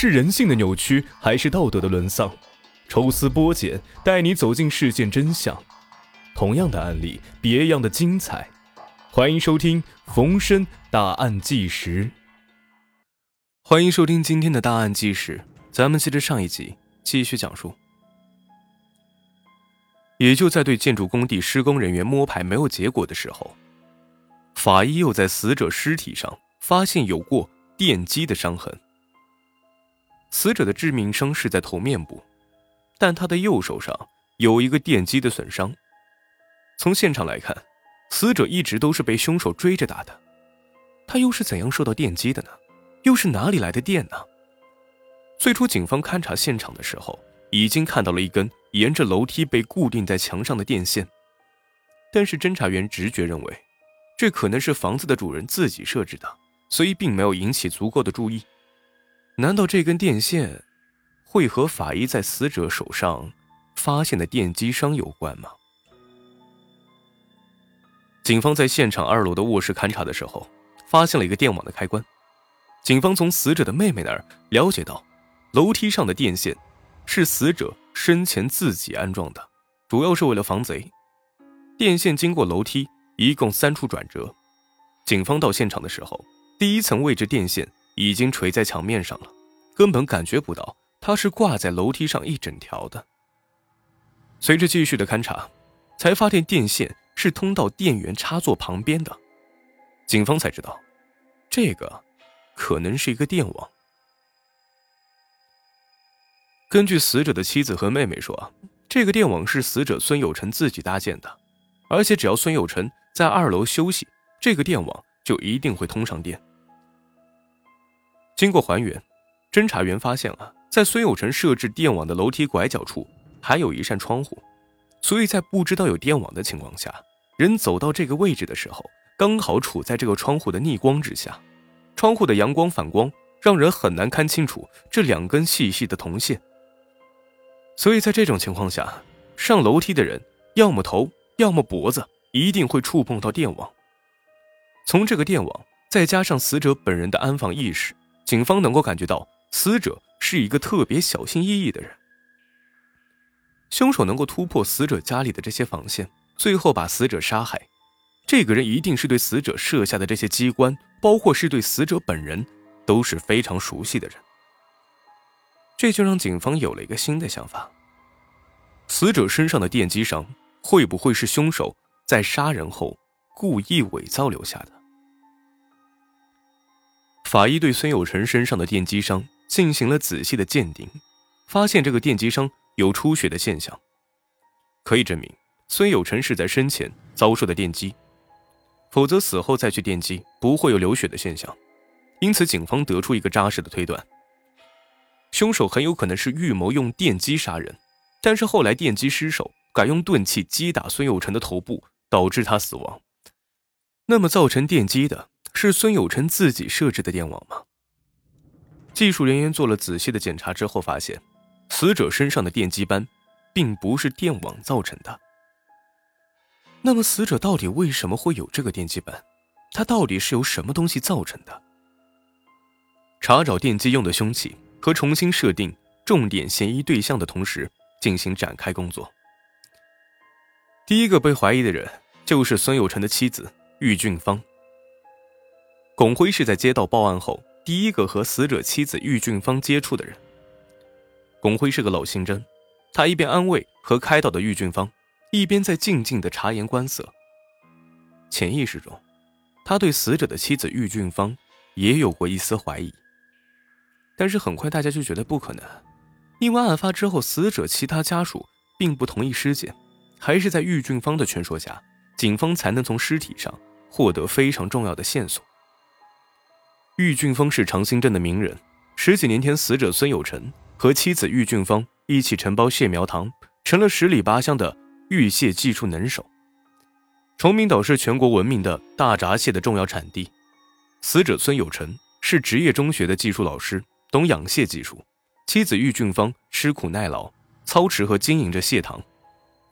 是人性的扭曲，还是道德的沦丧？抽丝剥茧，带你走进事件真相。同样的案例，别样的精彩。欢迎收听《逢申大案纪实》。欢迎收听今天的大案纪实。咱们接着上一集继续讲述。也就在对建筑工地施工人员摸排没有结果的时候，法医又在死者尸体上发现有过电击的伤痕。死者的致命伤是在头面部，但他的右手上有一个电击的损伤。从现场来看，死者一直都是被凶手追着打的，他又是怎样受到电击的呢？又是哪里来的电呢？最初，警方勘察现场的时候，已经看到了一根沿着楼梯被固定在墙上的电线，但是侦查员直觉认为，这可能是房子的主人自己设置的，所以并没有引起足够的注意。难道这根电线会和法医在死者手上发现的电击伤有关吗？警方在现场二楼的卧室勘查的时候，发现了一个电网的开关。警方从死者的妹妹那儿了解到，楼梯上的电线是死者生前自己安装的，主要是为了防贼。电线经过楼梯一共三处转折，警方到现场的时候，第一层位置电线。已经垂在墙面上了，根本感觉不到它是挂在楼梯上一整条的。随着继续的勘查，才发现电线是通到电源插座旁边的。警方才知道，这个可能是一个电网。根据死者的妻子和妹妹说，这个电网是死者孙有成自己搭建的，而且只要孙有成在二楼休息，这个电网就一定会通上电。经过还原，侦查员发现啊，在孙有成设置电网的楼梯拐角处，还有一扇窗户，所以在不知道有电网的情况下，人走到这个位置的时候，刚好处在这个窗户的逆光之下，窗户的阳光反光，让人很难看清楚这两根细细的铜线。所以在这种情况下，上楼梯的人要么头，要么脖子，一定会触碰到电网。从这个电网，再加上死者本人的安防意识。警方能够感觉到死者是一个特别小心翼翼的人。凶手能够突破死者家里的这些防线，最后把死者杀害，这个人一定是对死者设下的这些机关，包括是对死者本人都是非常熟悉的人。这就让警方有了一个新的想法：死者身上的电击伤会不会是凶手在杀人后故意伪造留下的？法医对孙有成身上的电击伤进行了仔细的鉴定，发现这个电击伤有出血的现象，可以证明孙有成是在生前遭受的电击，否则死后再去电击不会有流血的现象。因此，警方得出一个扎实的推断：凶手很有可能是预谋用电击杀人，但是后来电击失手，改用钝器击打孙有成的头部，导致他死亡。那么，造成电击的？是孙有成自己设置的电网吗？技术人员做了仔细的检查之后，发现死者身上的电击斑，并不是电网造成的。那么，死者到底为什么会有这个电击斑？他到底是由什么东西造成的？查找电击用的凶器和重新设定重点嫌疑对象的同时，进行展开工作。第一个被怀疑的人就是孙有成的妻子郁俊芳。巩辉是在接到报案后第一个和死者妻子郁俊芳接触的人。巩辉是个老刑侦，他一边安慰和开导的郁俊芳，一边在静静的察言观色。潜意识中，他对死者的妻子郁俊芳也有过一丝怀疑。但是很快大家就觉得不可能，因为案发之后，死者其他家属并不同意尸检，还是在郁俊芳的劝说下，警方才能从尸体上获得非常重要的线索。郁俊峰是长兴镇的名人。十几年前，死者孙有成和妻子郁俊芳一起承包蟹苗塘，成了十里八乡的玉蟹技术能手。崇明岛是全国闻名的大闸蟹的重要产地。死者孙有成是职业中学的技术老师，懂养蟹技术。妻子郁俊芳吃苦耐劳，操持和经营着蟹塘。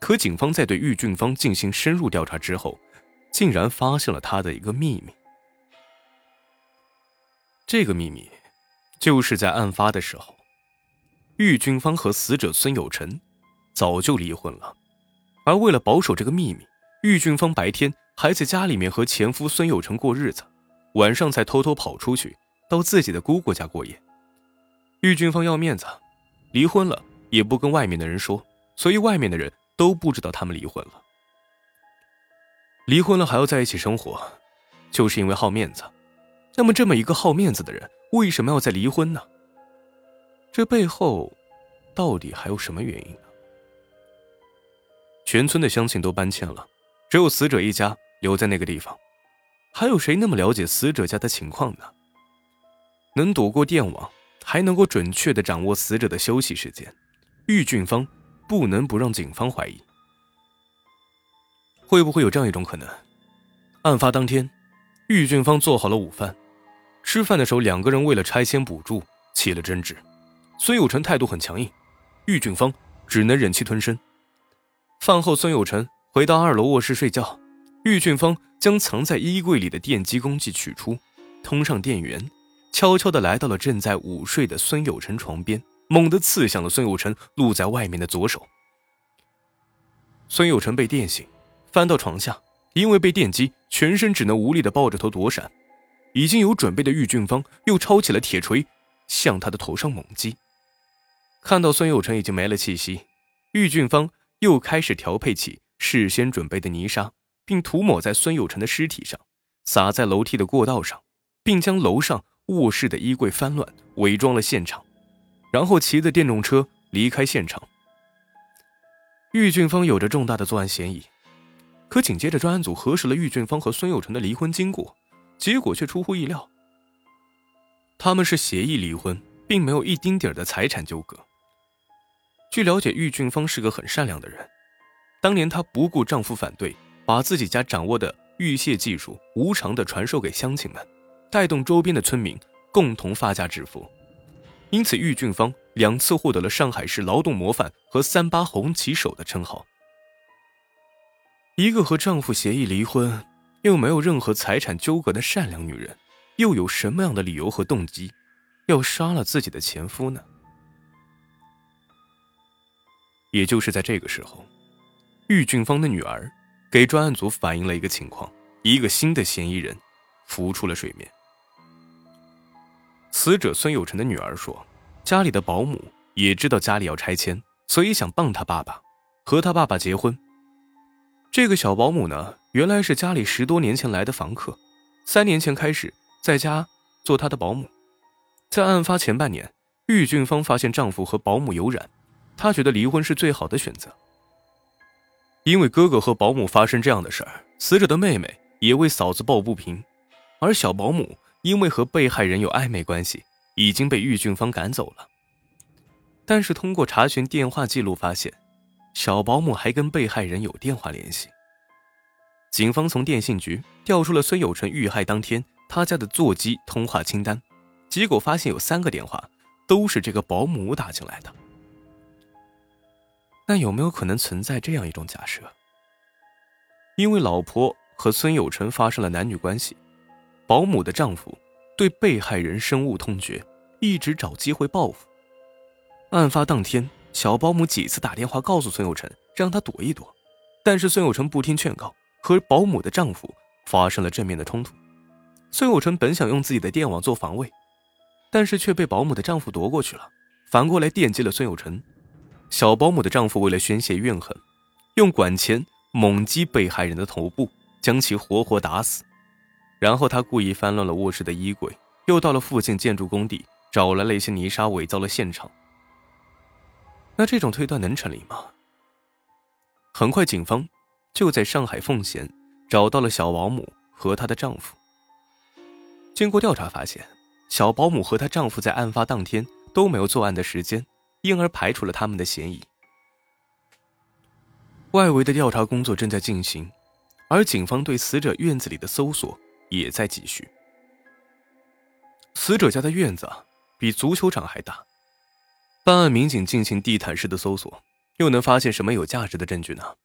可警方在对郁俊芳进行深入调查之后，竟然发现了他的一个秘密。这个秘密，就是在案发的时候，玉俊芳和死者孙有成早就离婚了，而为了保守这个秘密，玉俊芳白天还在家里面和前夫孙有成过日子，晚上才偷偷跑出去到自己的姑姑家过夜。玉俊芳要面子，离婚了也不跟外面的人说，所以外面的人都不知道他们离婚了。离婚了还要在一起生活，就是因为好面子。那么，这么一个好面子的人，为什么要再离婚呢？这背后到底还有什么原因呢？全村的乡亲都搬迁了，只有死者一家留在那个地方。还有谁那么了解死者家的情况呢？能躲过电网，还能够准确的掌握死者的休息时间，玉俊芳不能不让警方怀疑。会不会有这样一种可能？案发当天，玉俊芳做好了午饭。吃饭的时候，两个人为了拆迁补助起了争执。孙有成态度很强硬，玉俊芳只能忍气吞声。饭后，孙有成回到二楼卧室睡觉，玉俊芳将藏在衣柜里的电击工具取出，通上电源，悄悄地来到了正在午睡的孙有成床边，猛地刺向了孙有成露在外面的左手。孙有成被电醒，翻到床下，因为被电击，全身只能无力地抱着头躲闪。已经有准备的玉俊芳又抄起了铁锤，向他的头上猛击。看到孙有成已经没了气息，玉俊芳又开始调配起事先准备的泥沙，并涂抹在孙有成的尸体上，撒在楼梯的过道上，并将楼上卧室的衣柜翻乱，伪装了现场，然后骑着电动车离开现场。玉俊芳有着重大的作案嫌疑，可紧接着专案组核实了玉俊芳和孙有成的离婚经过。结果却出乎意料，他们是协议离婚，并没有一丁点的财产纠葛。据了解，玉俊芳是个很善良的人，当年她不顾丈夫反对，把自己家掌握的玉屑技术无偿的传授给乡亲们，带动周边的村民共同发家致富。因此，玉俊芳两次获得了上海市劳动模范和三八红旗手的称号。一个和丈夫协议离婚。又没有任何财产纠葛的善良女人，又有什么样的理由和动机，要杀了自己的前夫呢？也就是在这个时候，玉俊芳的女儿给专案组反映了一个情况：一个新的嫌疑人浮出了水面。死者孙有成的女儿说，家里的保姆也知道家里要拆迁，所以想帮他爸爸和他爸爸结婚。这个小保姆呢，原来是家里十多年前来的房客，三年前开始在家做她的保姆。在案发前半年，玉俊芳发现丈夫和保姆有染，她觉得离婚是最好的选择。因为哥哥和保姆发生这样的事儿，死者的妹妹也为嫂子抱不平，而小保姆因为和被害人有暧昧关系，已经被玉俊芳赶走了。但是通过查询电话记录发现。小保姆还跟被害人有电话联系。警方从电信局调出了孙有成遇害当天他家的座机通话清单，结果发现有三个电话都是这个保姆打进来的。那有没有可能存在这样一种假设？因为老婆和孙有成发生了男女关系，保姆的丈夫对被害人深恶痛绝，一直找机会报复。案发当天。小保姆几次打电话告诉孙有成，让他躲一躲，但是孙有成不听劝告，和保姆的丈夫发生了正面的冲突。孙有成本想用自己的电网做防卫，但是却被保姆的丈夫夺过去了，反过来电击了孙有成。小保姆的丈夫为了宣泄怨恨，用管钳猛击被害人的头部，将其活活打死。然后他故意翻乱了卧室的衣柜，又到了附近建筑工地，找来了一些泥沙，伪造了现场。那这种推断能成立吗？很快，警方就在上海奉贤找到了小保姆和她的丈夫。经过调查发现，小保姆和她丈夫在案发当天都没有作案的时间，因而排除了他们的嫌疑。外围的调查工作正在进行，而警方对死者院子里的搜索也在继续。死者家的院子比足球场还大。办案民警进行地毯式的搜索，又能发现什么有价值的证据呢？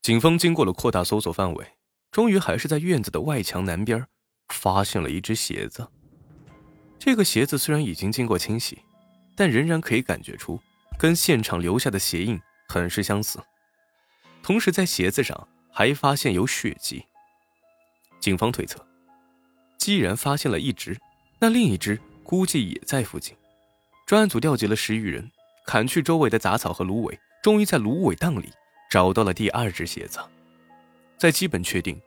警方经过了扩大搜索范围，终于还是在院子的外墙南边发现了一只鞋子。这个鞋子虽然已经经过清洗，但仍然可以感觉出跟现场留下的鞋印很是相似。同时，在鞋子上还发现有血迹。警方推测，既然发现了一只，那另一只估计也在附近。专案组调集了十余人，砍去周围的杂草和芦苇，终于在芦苇荡里找到了第二只鞋子。在基本确定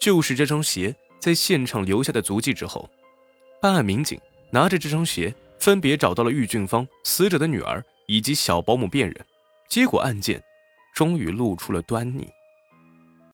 就是这双鞋在现场留下的足迹之后，办案民警拿着这双鞋分别找到了郁俊芳、死者的女儿以及小保姆辨认，结果案件终于露出了端倪。